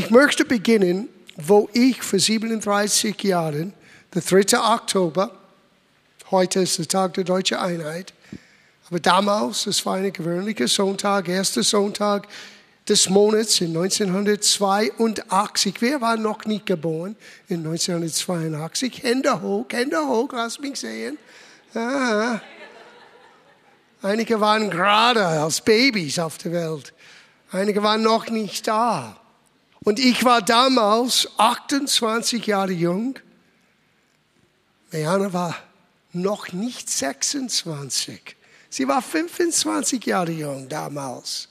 Ich möchte beginnen, wo ich vor 37 Jahren, der 3. Oktober, heute ist der Tag der deutschen Einheit, aber damals, es war ein gewöhnlicher Sonntag, erster Sonntag des Monats in 1982. Wer war noch nicht geboren in 1982? Hände hoch, Hände hoch, lass mich sehen. Aha. Einige waren gerade als Babys auf der Welt. Einige waren noch nicht da. Und ich war damals 28 Jahre jung. Meana war noch nicht 26. Sie war 25 Jahre jung damals.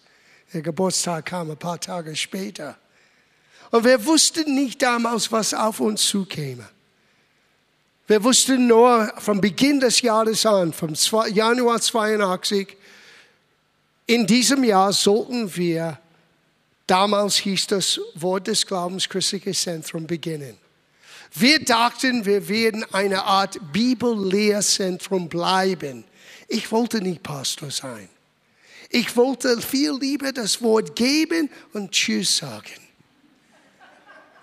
Ihr Geburtstag kam ein paar Tage später. Und wir wussten nicht damals, was auf uns zukäme. Wir wussten nur vom Beginn des Jahres an, vom Januar 82, in diesem Jahr sollten wir, damals hieß das Wort des Glaubens Christliches Zentrum beginnen. Wir dachten, wir werden eine Art Bibellehrzentrum bleiben. Ich wollte nicht Pastor sein. Ich wollte viel lieber das Wort geben und Tschüss sagen.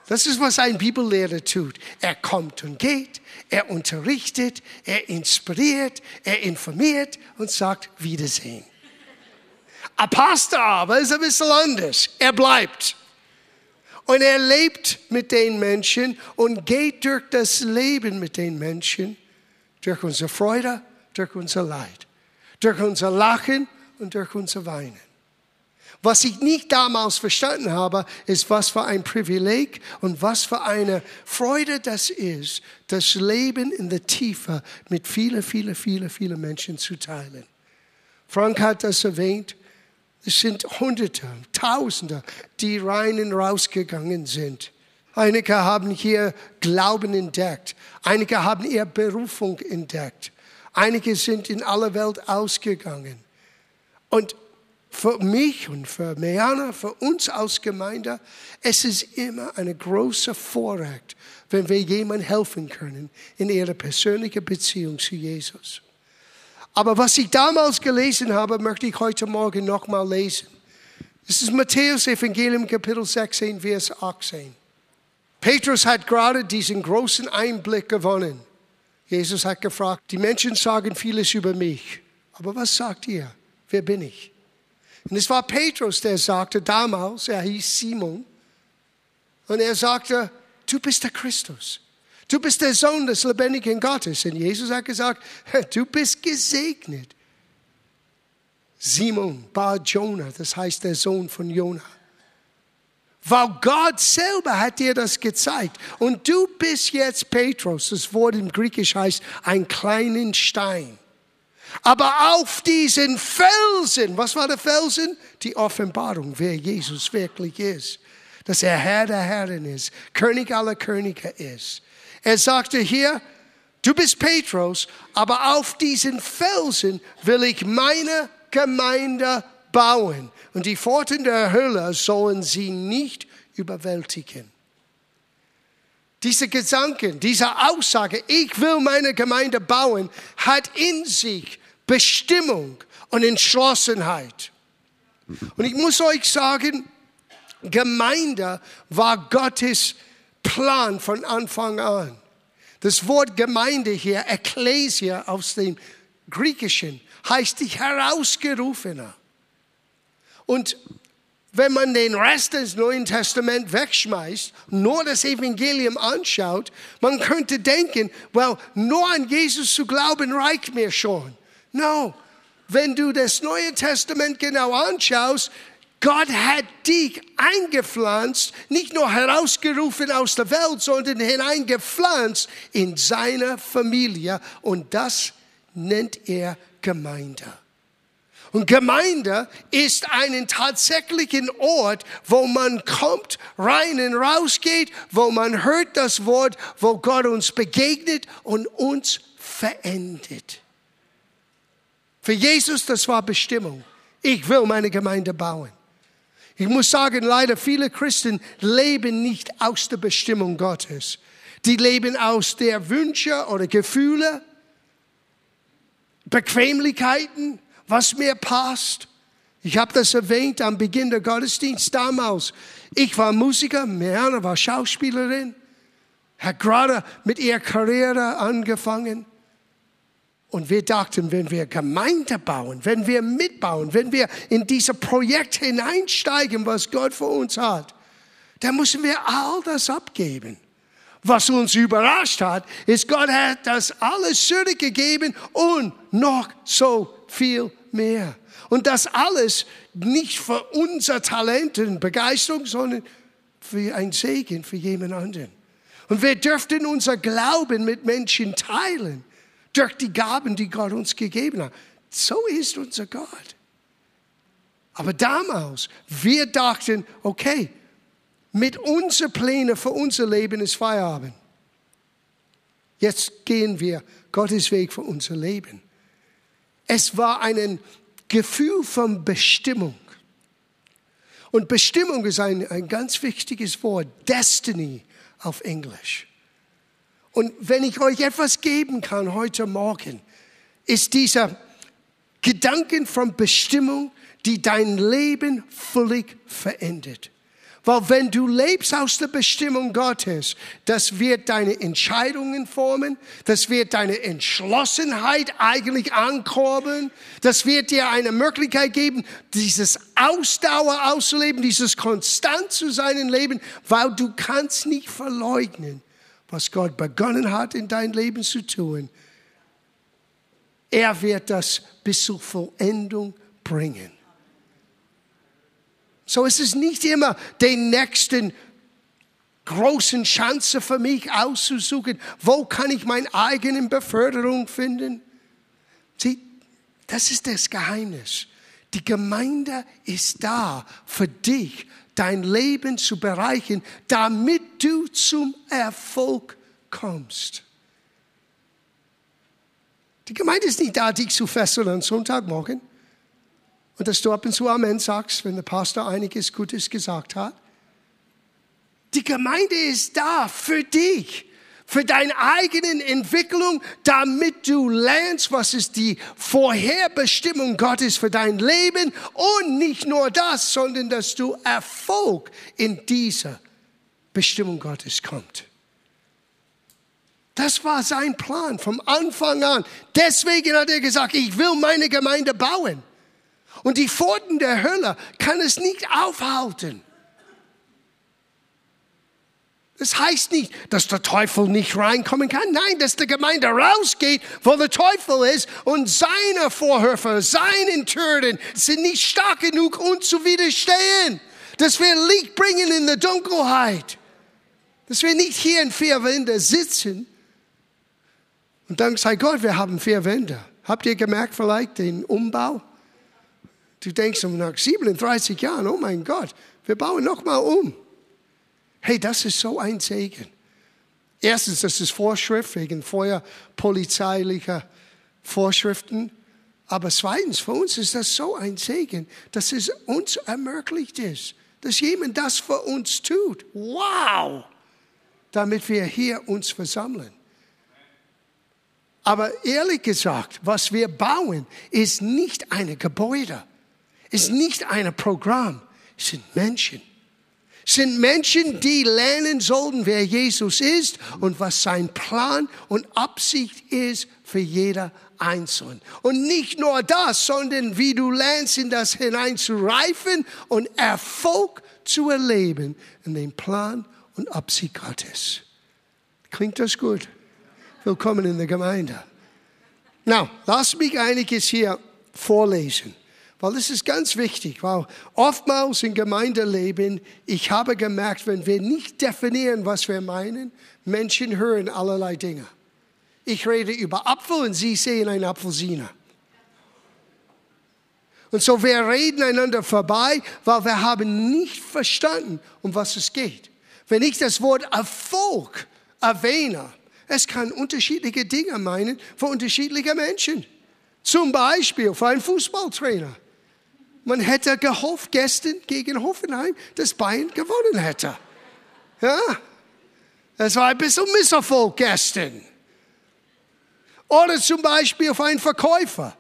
Das ist, was ein Bibellehrer tut. Er kommt und geht, er unterrichtet, er inspiriert, er informiert und sagt Wiedersehen. Ein Pastor aber ist ein bisschen anders. Er bleibt. Und er lebt mit den Menschen und geht durch das Leben mit den Menschen, durch unsere Freude, durch unser Leid, durch unser Lachen und durch unser Weinen. Was ich nicht damals verstanden habe, ist, was für ein Privileg und was für eine Freude das ist, das Leben in der Tiefe mit vielen, vielen, vielen, vielen Menschen zu teilen. Frank hat das erwähnt. Es sind Hunderte, Tausende, die rein und rausgegangen sind. Einige haben hier Glauben entdeckt. Einige haben ihre Berufung entdeckt. Einige sind in aller Welt ausgegangen. Und für mich und für Meana, für uns als Gemeinde, es ist immer eine große Vorrecht, wenn wir jemandem helfen können in ihrer persönlichen Beziehung zu Jesus. Aber was ich damals gelesen habe, möchte ich heute Morgen nochmal lesen. Es ist Matthäus Evangelium Kapitel 16, Vers 18. Petrus hat gerade diesen großen Einblick gewonnen. Jesus hat gefragt, die Menschen sagen vieles über mich, aber was sagt ihr? Wer bin ich? Und es war Petrus, der sagte damals, er hieß Simon, und er sagte, du bist der Christus. Du bist der Sohn des lebendigen Gottes. Und Jesus hat gesagt, du bist gesegnet. Simon, Bar Jonah, das heißt der Sohn von Jonah. Weil Gott selber hat dir das gezeigt. Und du bist jetzt Petrus. Das Wort im Griechisch heißt ein kleinen Stein. Aber auf diesen Felsen, was war der Felsen? Die Offenbarung, wer Jesus wirklich ist. Dass er Herr der Herren ist, König aller Könige ist. Er sagte hier, du bist Petrus, aber auf diesen Felsen will ich meine Gemeinde bauen. Und die Pforten der Hölle sollen sie nicht überwältigen. Diese Gedanken, diese Aussage, ich will meine Gemeinde bauen, hat in sich Bestimmung und Entschlossenheit. Und ich muss euch sagen, Gemeinde war Gottes Plan von Anfang an. Das Wort Gemeinde hier, Ekklesia aus dem Griechischen, heißt die Herausgerufene. Und wenn man den Rest des Neuen Testaments wegschmeißt, nur das Evangelium anschaut, man könnte denken, well, nur an Jesus zu glauben reicht mir schon. No, wenn du das Neue Testament genau anschaust, Gott hat dich eingepflanzt, nicht nur herausgerufen aus der Welt, sondern hineingepflanzt in seine Familie und das nennt er Gemeinde. Und Gemeinde ist einen tatsächlichen Ort, wo man kommt, rein und raus geht, wo man hört das Wort, wo Gott uns begegnet und uns verändert. Für Jesus, das war Bestimmung. Ich will meine Gemeinde bauen. Ich muss sagen, leider viele Christen leben nicht aus der Bestimmung Gottes. Die leben aus der Wünsche oder Gefühle, Bequemlichkeiten, was mir passt. Ich habe das erwähnt am Beginn der Gottesdienst damals. Ich war Musiker, Marianne war Schauspielerin, hat gerade mit ihrer Karriere angefangen. Und wir dachten, wenn wir Gemeinde bauen, wenn wir mitbauen, wenn wir in dieses Projekt hineinsteigen, was Gott für uns hat, dann müssen wir all das abgeben. Was uns überrascht hat, ist, Gott hat das alles zurückgegeben und noch so viel mehr. Und das alles nicht für unser Talent und Begeisterung, sondern für ein Segen für jemand anderen. Und wir dürften unser Glauben mit Menschen teilen durch die Gaben, die Gott uns gegeben hat. So ist unser Gott. Aber damals, wir dachten, okay, mit unseren Plänen für unser Leben ist Feierabend. Jetzt gehen wir Gottes Weg für unser Leben. Es war ein Gefühl von Bestimmung. Und Bestimmung ist ein, ein ganz wichtiges Wort, Destiny auf Englisch. Und wenn ich euch etwas geben kann heute Morgen, ist dieser Gedanken von Bestimmung, die dein Leben völlig verändert. Weil wenn du lebst aus der Bestimmung Gottes, das wird deine Entscheidungen formen, das wird deine Entschlossenheit eigentlich ankurbeln, das wird dir eine Möglichkeit geben, dieses Ausdauer auszuleben, dieses konstant zu sein im Leben, weil du kannst nicht verleugnen, was Gott begonnen hat in dein Leben zu tun, er wird das bis zur Vollendung bringen. So ist es nicht immer den nächsten großen Chance für mich auszusuchen, wo kann ich meine eigene Beförderung finden. Sieh, das ist das Geheimnis. Die Gemeinde ist da für dich, dein Leben zu bereichern, damit du zum Erfolg kommst. Die Gemeinde ist nicht da, dich zu fesseln am Sonntagmorgen und dass du ab und zu Amen sagst, wenn der Pastor einiges Gutes gesagt hat. Die Gemeinde ist da für dich für deine eigene Entwicklung, damit du lernst, was ist die Vorherbestimmung Gottes für dein Leben und nicht nur das, sondern dass du Erfolg in dieser Bestimmung Gottes kommt. Das war sein Plan vom Anfang an. Deswegen hat er gesagt, ich will meine Gemeinde bauen. Und die Pforten der Hölle kann es nicht aufhalten. Das heißt nicht, dass der Teufel nicht reinkommen kann. Nein, dass die Gemeinde rausgeht, wo der Teufel ist und seine Vorhöfe, seinen Türen sind nicht stark genug, uns zu widerstehen. Dass wir Licht bringen in der Dunkelheit. Dass wir nicht hier in vier Wände sitzen. Und dank sei Gott, wir haben vier Wände. Habt ihr gemerkt vielleicht den Umbau? Du denkst nach 37 Jahren, oh mein Gott, wir bauen nochmal um. Hey, das ist so ein Segen. Erstens, das ist Vorschrift wegen feuerpolizeilicher Vorschriften. Aber zweitens, für uns ist das so ein Segen, dass es uns ermöglicht ist, dass jemand das für uns tut. Wow! Damit wir hier uns versammeln. Aber ehrlich gesagt, was wir bauen, ist nicht ein Gebäude, ist nicht ein Programm, es sind Menschen sind Menschen, die lernen sollten, wer Jesus ist und was sein Plan und Absicht ist für jeder Einzelne. Und nicht nur das, sondern wie du lernst, in das hineinzureifen und Erfolg zu erleben in den Plan und Absicht Gottes. Klingt das gut? Willkommen in der Gemeinde. Now, lass mich einiges hier vorlesen. Weil das ist ganz wichtig, weil oftmals im Gemeindeleben, ich habe gemerkt, wenn wir nicht definieren, was wir meinen, Menschen hören allerlei Dinge. Ich rede über Apfel und sie sehen einen Apfelsiner. Und so wir reden einander vorbei, weil wir haben nicht verstanden, um was es geht. Wenn ich das Wort Erfolg erwähne, es kann unterschiedliche Dinge meinen für unterschiedliche Menschen. Zum Beispiel für einen Fußballtrainer. Man hätte gehofft gestern gegen Hoffenheim, dass Bayern gewonnen hätte. Ja, das war ein bisschen Misserfolg gestern. Oder zum Beispiel für einen Verkäufer.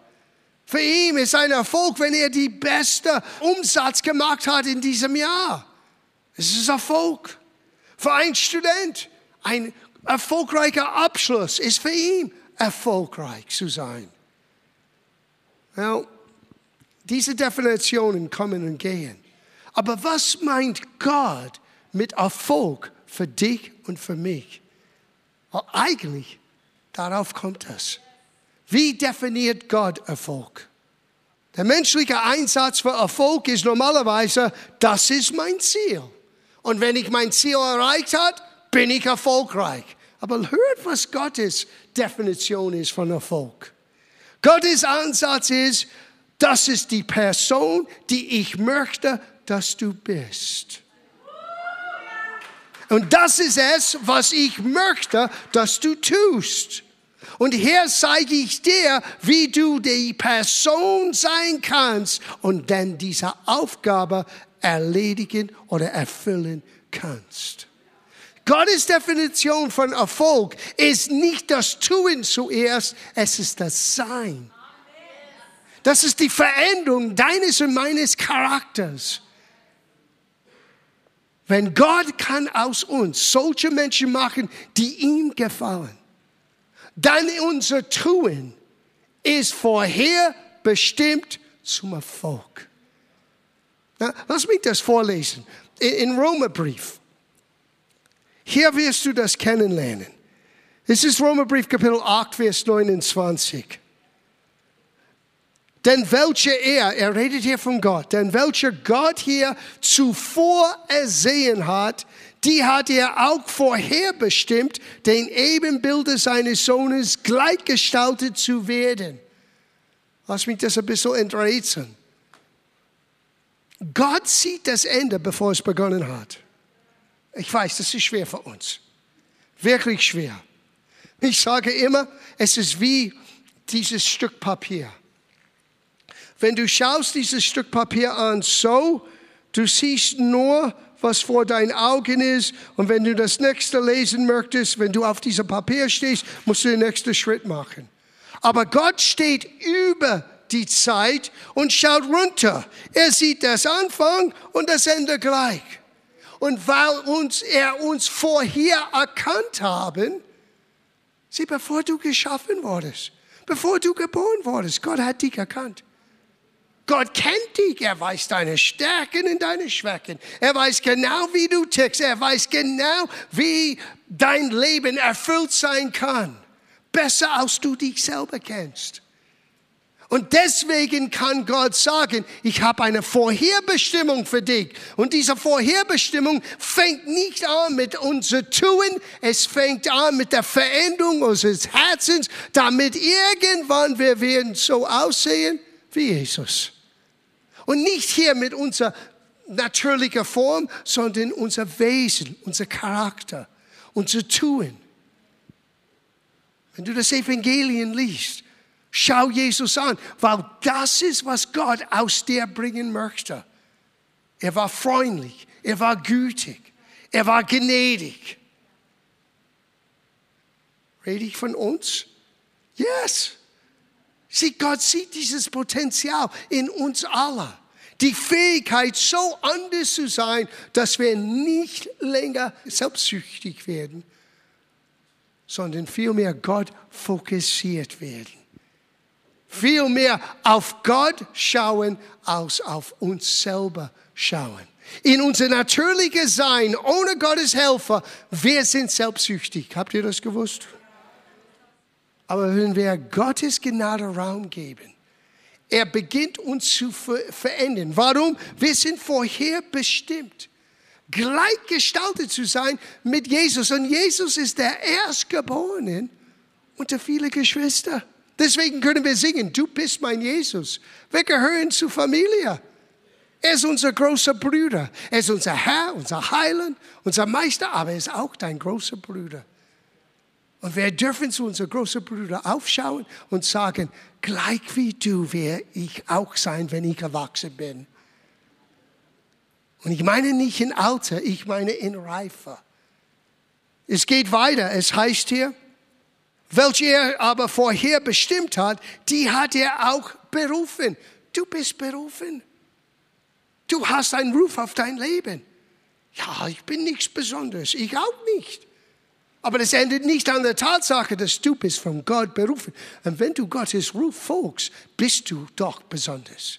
Für ihn ist ein Erfolg, wenn er die beste Umsatz gemacht hat in diesem Jahr. Es ist Erfolg. Für einen Student ein erfolgreicher Abschluss ist für ihn erfolgreich zu sein. Well, diese Definitionen kommen und gehen. Aber was meint Gott mit Erfolg für dich und für mich? Well, eigentlich, darauf kommt es. Wie definiert Gott Erfolg? Der menschliche Einsatz für Erfolg ist normalerweise, das ist mein Ziel. Und wenn ich mein Ziel erreicht habe, bin ich erfolgreich. Aber hört, was Gottes Definition ist von Erfolg. Gottes Ansatz ist, das ist die Person, die ich möchte, dass du bist. Und das ist es, was ich möchte, dass du tust. Und hier zeige ich dir, wie du die Person sein kannst und dann diese Aufgabe erledigen oder erfüllen kannst. Gottes Definition von Erfolg ist nicht das Tun zuerst, es ist das Sein. Das ist die Veränderung deines und meines Charakters. Wenn Gott kann aus uns solche Menschen machen, die ihm gefallen, dann unser Tun ist vorher bestimmt zum Erfolg. Na, lass mich das vorlesen. In Römerbrief. Hier wirst du das kennenlernen. Es ist Römerbrief Kapitel 8, Vers 29. Denn welcher er, er redet hier von Gott, denn welcher Gott hier zuvor ersehen hat, die hat er auch vorherbestimmt, den Ebenbilder seines Sohnes gleichgestaltet zu werden. Lass mich das ein bisschen enträtseln. Gott sieht das Ende, bevor es begonnen hat. Ich weiß, das ist schwer für uns. Wirklich schwer. Ich sage immer, es ist wie dieses Stück Papier. Wenn du schaust dieses Stück Papier an, so, du siehst nur, was vor deinen Augen ist. Und wenn du das nächste lesen möchtest, wenn du auf diesem Papier stehst, musst du den nächsten Schritt machen. Aber Gott steht über die Zeit und schaut runter. Er sieht das Anfang und das Ende gleich. Und weil uns, er uns vorher erkannt haben, sieh, bevor du geschaffen wurdest, bevor du geboren wurdest, Gott hat dich erkannt. Gott kennt dich. Er weiß deine Stärken und deine Schwächen. Er weiß genau, wie du tickst. Er weiß genau, wie dein Leben erfüllt sein kann. Besser, als du dich selber kennst. Und deswegen kann Gott sagen, ich habe eine Vorherbestimmung für dich. Und diese Vorherbestimmung fängt nicht an mit unser Tun, es fängt an mit der Veränderung unseres Herzens, damit irgendwann wir werden so aussehen wie Jesus. Und nicht hier mit unserer natürlichen Form, sondern unser Wesen, unser Charakter, unser Tun. Wenn du das Evangelium liest, schau Jesus an, weil das ist, was Gott aus dir bringen möchte. Er war freundlich, er war gütig, er war gnädig. Rede ich von uns? Yes. Sieh, Gott sieht dieses Potenzial in uns alle. Die Fähigkeit, so anders zu sein, dass wir nicht länger selbstsüchtig werden, sondern vielmehr Gott fokussiert werden. Vielmehr auf Gott schauen, als auf uns selber schauen. In unser natürliches Sein, ohne Gottes Helfer, wir sind selbstsüchtig. Habt ihr das gewusst? Aber wenn wir Gottes Gnade Raum geben, er beginnt uns zu verändern. Warum? Wir sind vorher bestimmt, gleichgestaltet zu sein mit Jesus. Und Jesus ist der Erstgeborene unter viele Geschwister. Deswegen können wir singen, du bist mein Jesus. Wir gehören zur Familie. Er ist unser großer Bruder. Er ist unser Herr, unser Heiland, unser Meister, aber er ist auch dein großer Bruder. Und wir dürfen zu unserem großen Bruder aufschauen und sagen, gleich wie du werde ich auch sein, wenn ich erwachsen bin. Und ich meine nicht in Alter, ich meine in Reife. Es geht weiter. Es heißt hier, welche er aber vorher bestimmt hat, die hat er auch berufen. Du bist berufen. Du hast einen Ruf auf dein Leben. Ja, ich bin nichts Besonderes. Ich auch nicht. Aber das endet nicht an der Tatsache, dass du bist von Gott berufen. Und wenn du Gottes Ruf folgst, bist du doch besonders.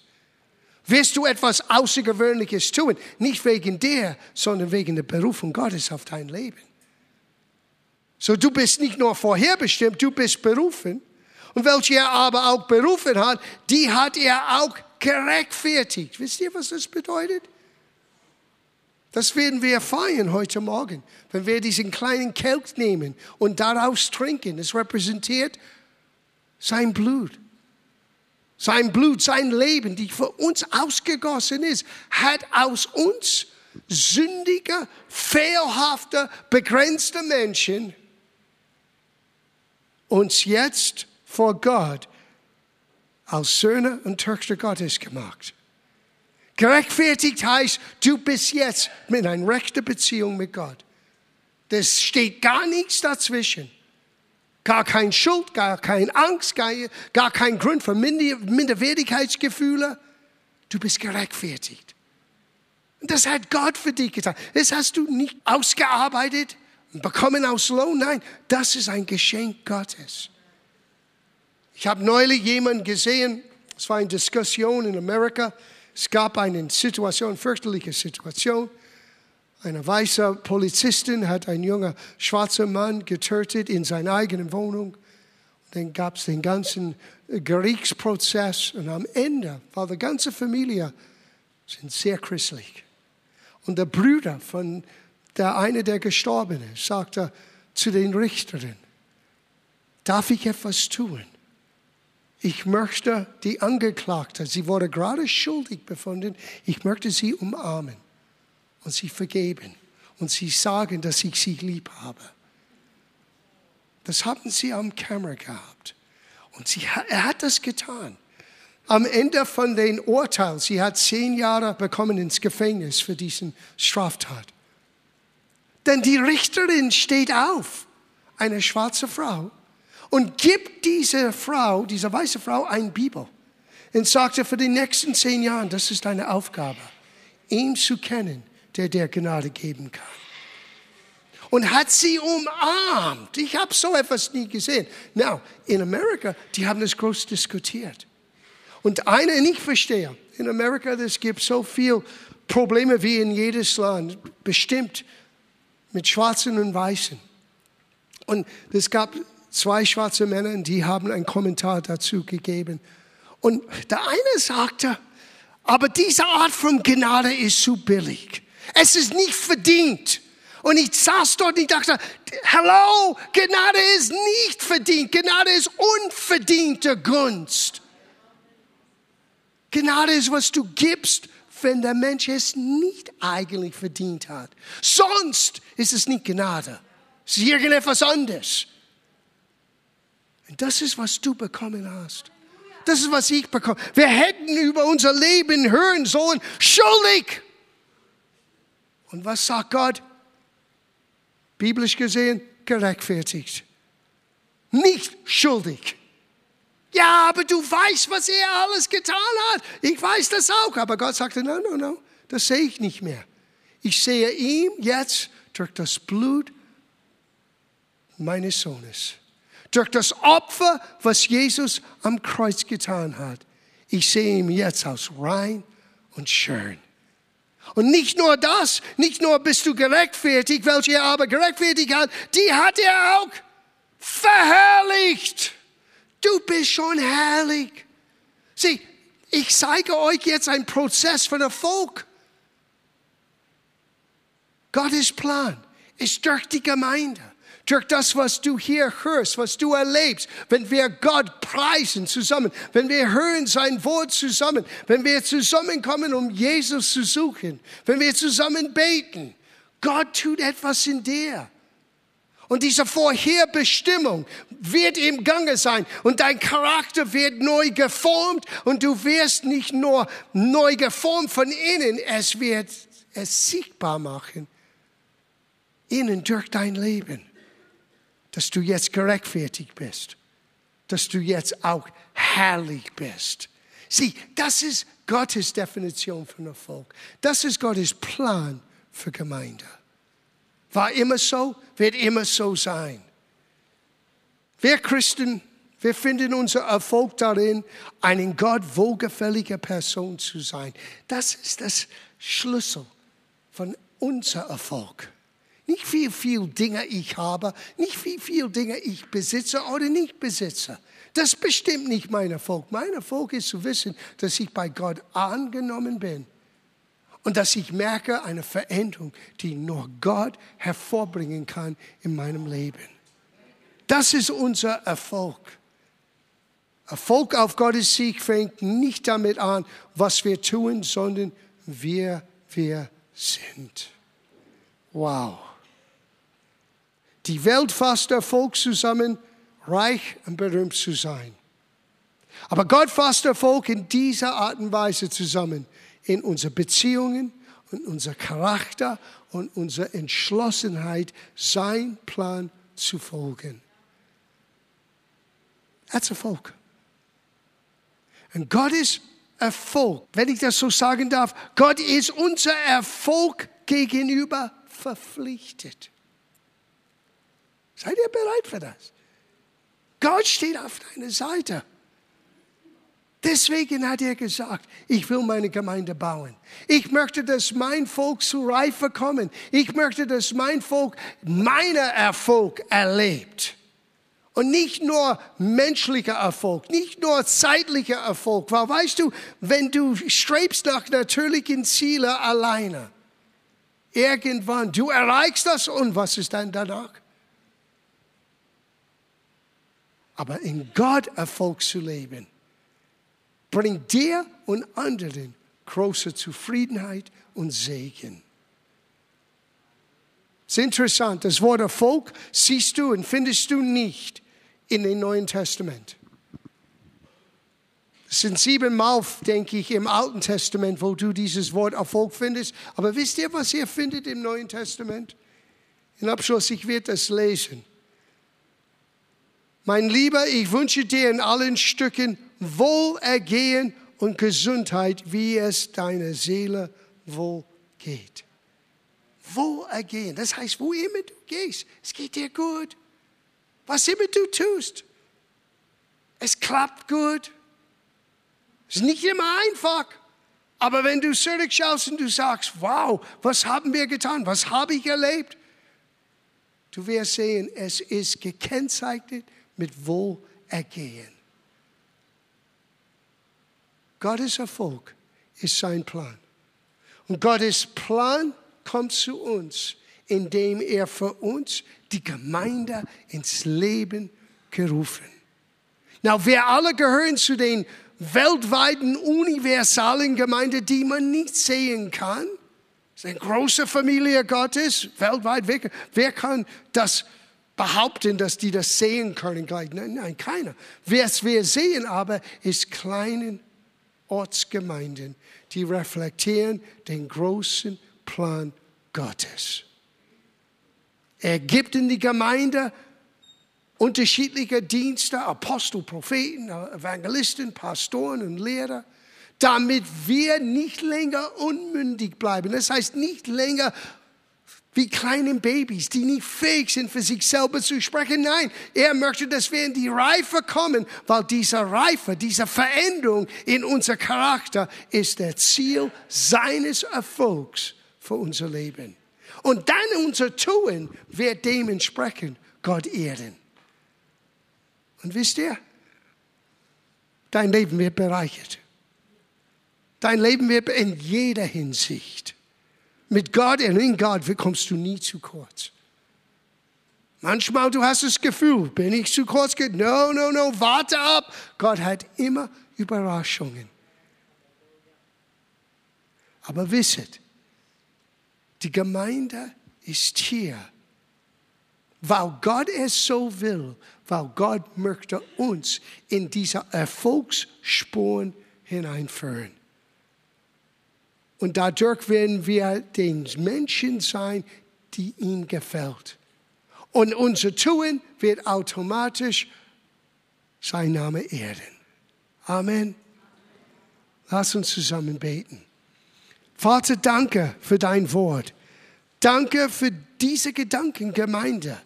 Wirst du etwas Außergewöhnliches tun, nicht wegen dir, sondern wegen der Berufung Gottes auf dein Leben. So, du bist nicht nur vorherbestimmt, du bist berufen. Und welche er aber auch berufen hat, die hat er auch gerechtfertigt. Wisst ihr, was das bedeutet? Das werden wir feiern heute Morgen, wenn wir diesen kleinen Kelch nehmen und daraus trinken. Es repräsentiert sein Blut. Sein Blut, sein Leben, die für uns ausgegossen ist, hat aus uns sündiger, fehlhafter, begrenzter Menschen uns jetzt vor Gott als Söhne und Töchter Gottes gemacht. Gerechtfertigt heißt, du bist jetzt mit einer rechten Beziehung mit Gott. Das steht gar nichts dazwischen. Gar kein Schuld, gar keine Angst, gar, gar kein Grund für Minderwertigkeitsgefühle. Du bist gerechtfertigt. Und das hat Gott für dich getan. Das hast du nicht ausgearbeitet bekommen aus Lohn. Nein, das ist ein Geschenk Gottes. Ich habe neulich jemanden gesehen, es war eine Diskussion in Amerika, es gab eine Situation, fürchterliche Situation. Eine weiße Polizistin hat einen jungen schwarzen Mann getötet in seiner eigenen Wohnung. Dann gab es den ganzen Gerichtsprozess und am Ende war die ganze Familie sind sehr christlich. Und der Bruder von der eine, der gestorben ist, sagte zu den Richterinnen, darf ich etwas tun? Ich möchte die Angeklagte, sie wurde gerade schuldig befunden, ich möchte sie umarmen und sie vergeben und sie sagen, dass ich sie lieb habe. Das haben sie am Kamera gehabt. Und sie, er hat das getan. Am Ende von den Urteil, sie hat zehn Jahre bekommen ins Gefängnis für diesen Straftat. Denn die Richterin steht auf, eine schwarze Frau, und gibt dieser Frau, dieser weiße Frau, ein Bibel und sagte für die nächsten zehn Jahre, das ist deine Aufgabe, ihn zu kennen, der dir Gnade geben kann. Und hat sie umarmt. Ich habe so etwas nie gesehen. Now, in Amerika, die haben das groß diskutiert. Und eine, ich verstehe, in Amerika, es gibt so viele Probleme wie in jedes Land, bestimmt mit Schwarzen und Weißen. Und es gab zwei schwarze Männer, die haben einen Kommentar dazu gegeben. Und der eine sagte, aber diese Art von Gnade ist zu billig. Es ist nicht verdient. Und ich saß dort und ich dachte, hallo, Gnade ist nicht verdient. Gnade ist unverdiente Gunst. Gnade ist, was du gibst, wenn der Mensch es nicht eigentlich verdient hat. Sonst ist es nicht Gnade. Es ist irgendetwas anderes. Das ist, was du bekommen hast. Das ist, was ich bekomme. Wir hätten über unser Leben hören sollen, schuldig. Und was sagt Gott? Biblisch gesehen, gerechtfertigt. Nicht schuldig. Ja, aber du weißt, was er alles getan hat. Ich weiß das auch. Aber Gott sagte, no, no, no, das sehe ich nicht mehr. Ich sehe ihn jetzt durch das Blut meines Sohnes durch das Opfer, was Jesus am Kreuz getan hat. Ich sehe ihn jetzt als rein und schön. Und nicht nur das, nicht nur bist du gerechtfertigt, welche er aber gerechtfertigt hat, die hat er auch verherrlicht. Du bist schon herrlich. Sieh, ich zeige euch jetzt einen Prozess von Erfolg. Gottes Plan ist durch die Gemeinde durch das, was du hier hörst, was du erlebst, wenn wir Gott preisen zusammen, wenn wir hören sein Wort zusammen, wenn wir zusammenkommen, um Jesus zu suchen, wenn wir zusammen beten. Gott tut etwas in dir. Und diese Vorherbestimmung wird im Gange sein und dein Charakter wird neu geformt und du wirst nicht nur neu geformt von innen, es wird es sichtbar machen, innen durch dein Leben dass du jetzt gerechtfertigt bist, dass du jetzt auch herrlich bist. Sieh, das ist Gottes Definition von Erfolg. Das ist Gottes Plan für Gemeinde. War immer so, wird immer so sein. Wir Christen, wir finden unser Erfolg darin, eine Gott wohlgefällige Person zu sein. Das ist das Schlüssel von unser Erfolg. Nicht wie viel Dinge ich habe, nicht wie viel Dinge ich besitze oder nicht besitze. Das bestimmt nicht mein Erfolg. Mein Erfolg ist zu wissen, dass ich bei Gott angenommen bin und dass ich merke eine Veränderung, die nur Gott hervorbringen kann in meinem Leben. Das ist unser Erfolg. Erfolg auf Gottes Sieg fängt nicht damit an, was wir tun, sondern wer wir sind. Wow. Die Welt fasst Erfolg zusammen reich und berühmt zu sein. Aber Gott fasst Erfolg in dieser Art und Weise zusammen, in unsere Beziehungen und unser Charakter und unsere Entschlossenheit, sein Plan zu folgen. Ist Erfolg. Und Gott ist Erfolg, wenn ich das so sagen darf, Gott ist unser Erfolg gegenüber verpflichtet. Seid ihr bereit für das? Gott steht auf deiner Seite. Deswegen hat er gesagt, ich will meine Gemeinde bauen. Ich möchte, dass mein Volk zu Reife kommen. Ich möchte, dass mein Volk meinen Erfolg erlebt. Und nicht nur menschlicher Erfolg, nicht nur zeitlicher Erfolg. Weil weißt du, wenn du strebst nach natürlichen Zielen alleine, irgendwann, du erreichst das und was ist dann danach? Aber in Gott Erfolg zu leben, bringt dir und anderen große Zufriedenheit und Segen. Es ist interessant, das Wort Erfolg siehst du und findest du nicht in dem Neuen Testament. Es sind siebenmal, denke ich, im Alten Testament, wo du dieses Wort Erfolg findest. Aber wisst ihr, was ihr findet im Neuen Testament? In Abschluss, ich werde das lesen. Mein Lieber, ich wünsche dir in allen Stücken Wohlergehen und Gesundheit, wie es deiner Seele wohl geht. Wohlergehen, das heißt, wo immer du gehst, es geht dir gut. Was immer du tust, es klappt gut. Es ist nicht immer einfach. Aber wenn du zurückschaust und du sagst, wow, was haben wir getan? Was habe ich erlebt? Du wirst sehen, es ist gekennzeichnet mit Wohlergehen. Gottes Erfolg ist sein Plan. Und Gottes Plan kommt zu uns, indem er für uns die Gemeinde ins Leben gerufen. Na, wir alle gehören zu den weltweiten universalen Gemeinden, die man nicht sehen kann. Es ist eine große Familie Gottes, weltweit. Wer kann das behaupten, dass die das sehen können gleich. Nein, nein, keiner. Was wir sehen aber, ist kleine Ortsgemeinden, die reflektieren den großen Plan Gottes. Er gibt in die Gemeinde unterschiedliche Dienste, Apostel, Propheten, Evangelisten, Pastoren und Lehrer, damit wir nicht länger unmündig bleiben. Das heißt, nicht länger wie kleinen Babys, die nicht fähig sind, für sich selber zu sprechen. Nein, er möchte, dass wir in die Reife kommen, weil diese Reife, diese Veränderung in unser Charakter ist der Ziel seines Erfolgs für unser Leben. Und dann unser Tun wird dementsprechend Gott ehren. Und wisst ihr, dein Leben wird bereichert. Dein Leben wird in jeder Hinsicht mit Gott und in Gott kommst du nie zu kurz. Manchmal du hast das Gefühl, bin ich zu kurz gekommen? No, no, no, warte ab. Gott hat immer Überraschungen. Aber wisset, die Gemeinde ist hier, weil Gott es so will, weil Gott möchte uns in diese Erfolgsspuren hineinführen. Und dadurch werden wir den Menschen sein, die ihm gefällt. Und unser Tun wird automatisch sein Name ehren. Amen. Lass uns zusammen beten. Vater, danke für dein Wort. Danke für diese Gedankengemeinde.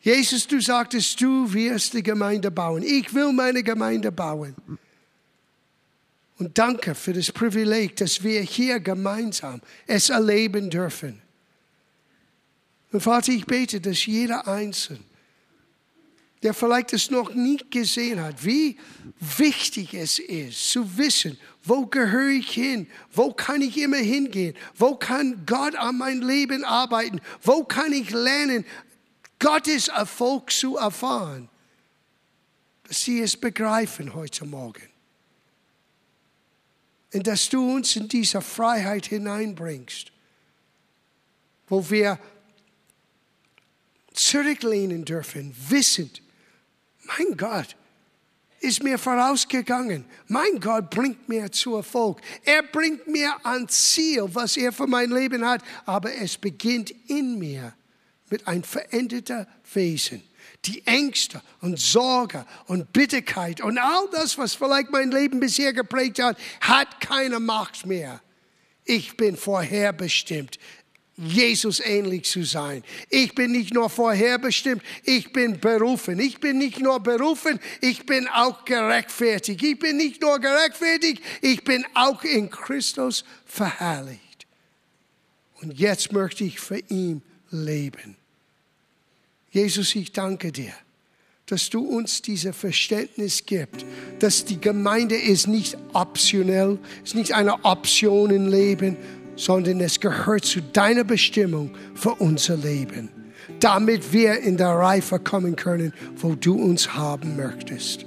Jesus, du sagtest, du wirst die Gemeinde bauen. Ich will meine Gemeinde bauen. Und danke für das Privileg, dass wir hier gemeinsam es erleben dürfen. Und Vater, ich bete, dass jeder Einzelne, der vielleicht es noch nie gesehen hat, wie wichtig es ist, zu wissen, wo gehöre ich hin? Wo kann ich immer hingehen? Wo kann Gott an mein Leben arbeiten? Wo kann ich lernen, Gottes Erfolg zu erfahren? Dass sie es begreifen heute Morgen. Und dass du uns in diese Freiheit hineinbringst, wo wir zurücklehnen dürfen, wissend, mein Gott ist mir vorausgegangen. Mein Gott bringt mir zu Erfolg. Er bringt mir an Ziel, was er für mein Leben hat. Aber es beginnt in mir mit ein veränderter Wesen. Die Ängste und Sorge und Bitterkeit und all das, was vielleicht mein Leben bisher geprägt hat, hat keine Macht mehr. Ich bin vorherbestimmt. Jesus ähnlich zu sein. Ich bin nicht nur vorherbestimmt, ich bin berufen. Ich bin nicht nur berufen, ich bin auch gerechtfertigt. Ich bin nicht nur gerechtfertigt, ich bin auch in Christus verherrlicht. Und jetzt möchte ich für ihn leben. Jesus, ich danke dir, dass du uns dieses Verständnis gibst, dass die Gemeinde ist nicht optionell, ist nicht eine Option im Leben, sondern es gehört zu deiner Bestimmung für unser Leben, damit wir in der Reife kommen können, wo du uns haben möchtest.